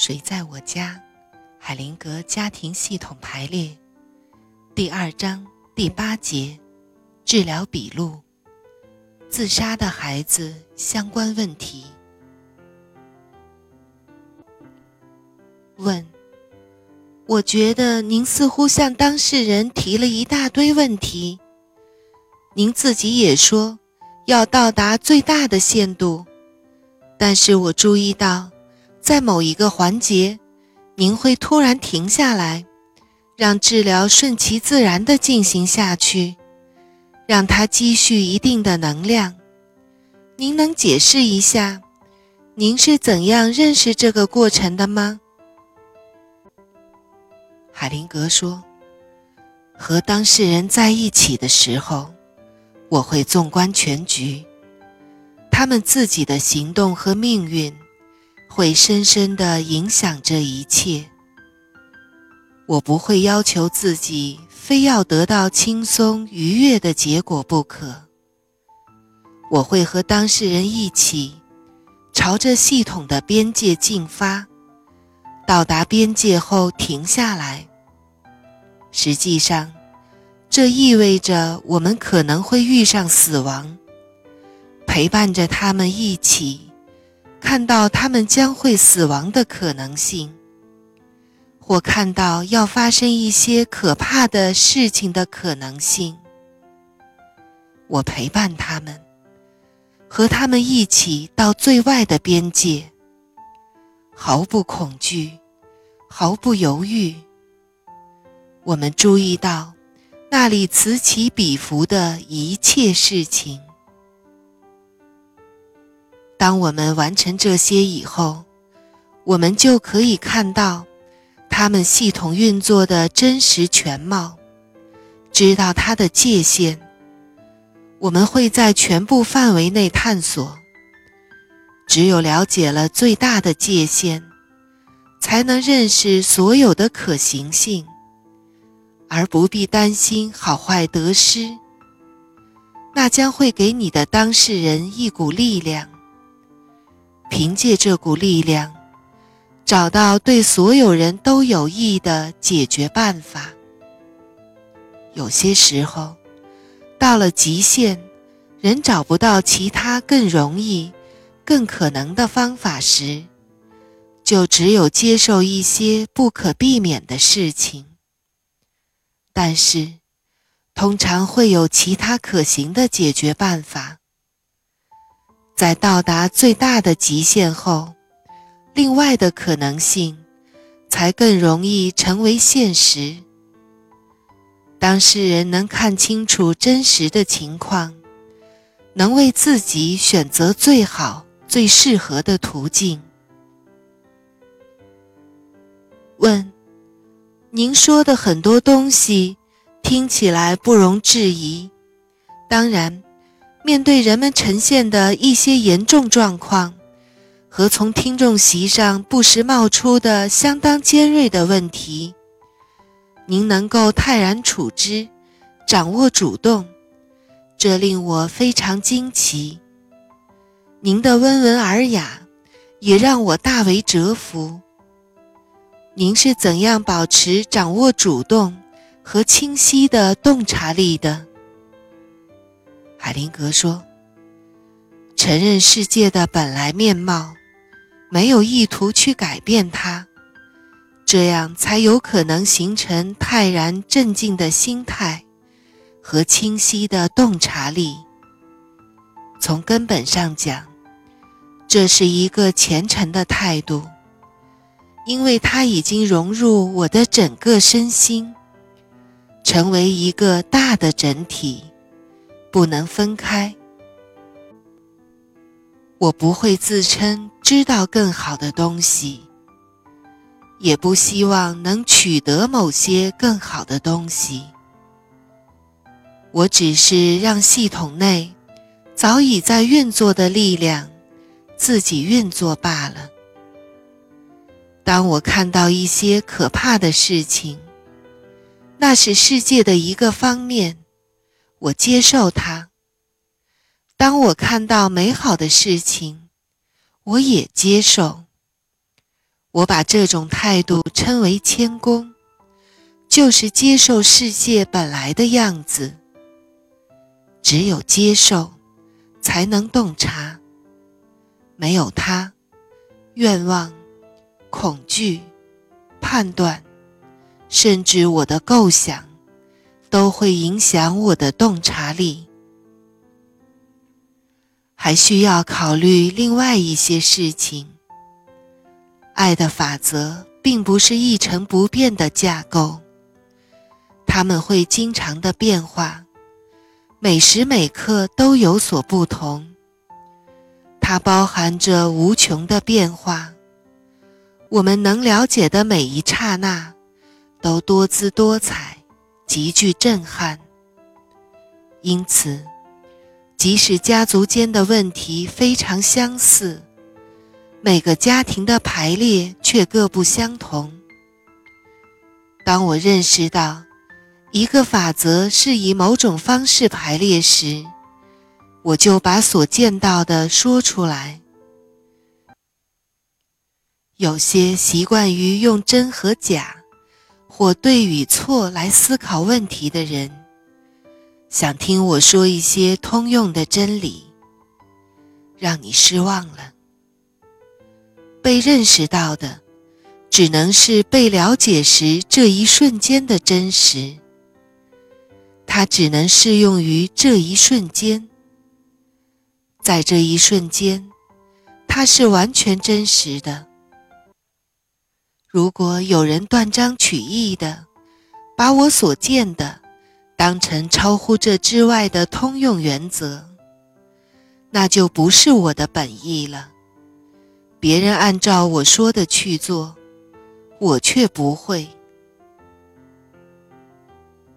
谁在我家？海灵格家庭系统排列，第二章第八节，治疗笔录。自杀的孩子相关问题。问：我觉得您似乎向当事人提了一大堆问题。您自己也说要到达最大的限度，但是我注意到，在某一个环节，您会突然停下来，让治疗顺其自然地进行下去。让它积蓄一定的能量。您能解释一下，您是怎样认识这个过程的吗？海灵格说：“和当事人在一起的时候，我会纵观全局，他们自己的行动和命运会深深地影响这一切。我不会要求自己。”非要得到轻松愉悦的结果不可。我会和当事人一起，朝着系统的边界进发，到达边界后停下来。实际上，这意味着我们可能会遇上死亡，陪伴着他们一起，看到他们将会死亡的可能性。或看到要发生一些可怕的事情的可能性，我陪伴他们，和他们一起到最外的边界，毫不恐惧，毫不犹豫。我们注意到那里此起彼伏的一切事情。当我们完成这些以后，我们就可以看到。他们系统运作的真实全貌，知道它的界限。我们会在全部范围内探索。只有了解了最大的界限，才能认识所有的可行性，而不必担心好坏得失。那将会给你的当事人一股力量。凭借这股力量。找到对所有人都有益的解决办法。有些时候，到了极限，人找不到其他更容易、更可能的方法时，就只有接受一些不可避免的事情。但是，通常会有其他可行的解决办法。在到达最大的极限后。另外的可能性，才更容易成为现实。当事人能看清楚真实的情况，能为自己选择最好、最适合的途径。问：您说的很多东西听起来不容置疑。当然，面对人们呈现的一些严重状况。和从听众席上不时冒出的相当尖锐的问题，您能够泰然处之，掌握主动，这令我非常惊奇。您的温文尔雅也让我大为折服。您是怎样保持掌握主动和清晰的洞察力的？海灵格说：“承认世界的本来面貌。”没有意图去改变它，这样才有可能形成泰然镇静的心态和清晰的洞察力。从根本上讲，这是一个虔诚的态度，因为它已经融入我的整个身心，成为一个大的整体，不能分开。我不会自称知道更好的东西，也不希望能取得某些更好的东西。我只是让系统内早已在运作的力量自己运作罢了。当我看到一些可怕的事情，那是世界的一个方面，我接受它。当我看到美好的事情，我也接受。我把这种态度称为谦恭，就是接受世界本来的样子。只有接受，才能洞察。没有它，愿望、恐惧、判断，甚至我的构想，都会影响我的洞察力。还需要考虑另外一些事情。爱的法则并不是一成不变的架构，它们会经常的变化，每时每刻都有所不同。它包含着无穷的变化，我们能了解的每一刹那，都多姿多彩，极具震撼。因此，即使家族间的问题非常相似。每个家庭的排列却各不相同。当我认识到一个法则是以某种方式排列时，我就把所见到的说出来。有些习惯于用真和假，或对与错来思考问题的人，想听我说一些通用的真理，让你失望了。被认识到的，只能是被了解时这一瞬间的真实。它只能适用于这一瞬间。在这一瞬间，它是完全真实的。如果有人断章取义的把我所见的当成超乎这之外的通用原则，那就不是我的本意了。别人按照我说的去做，我却不会。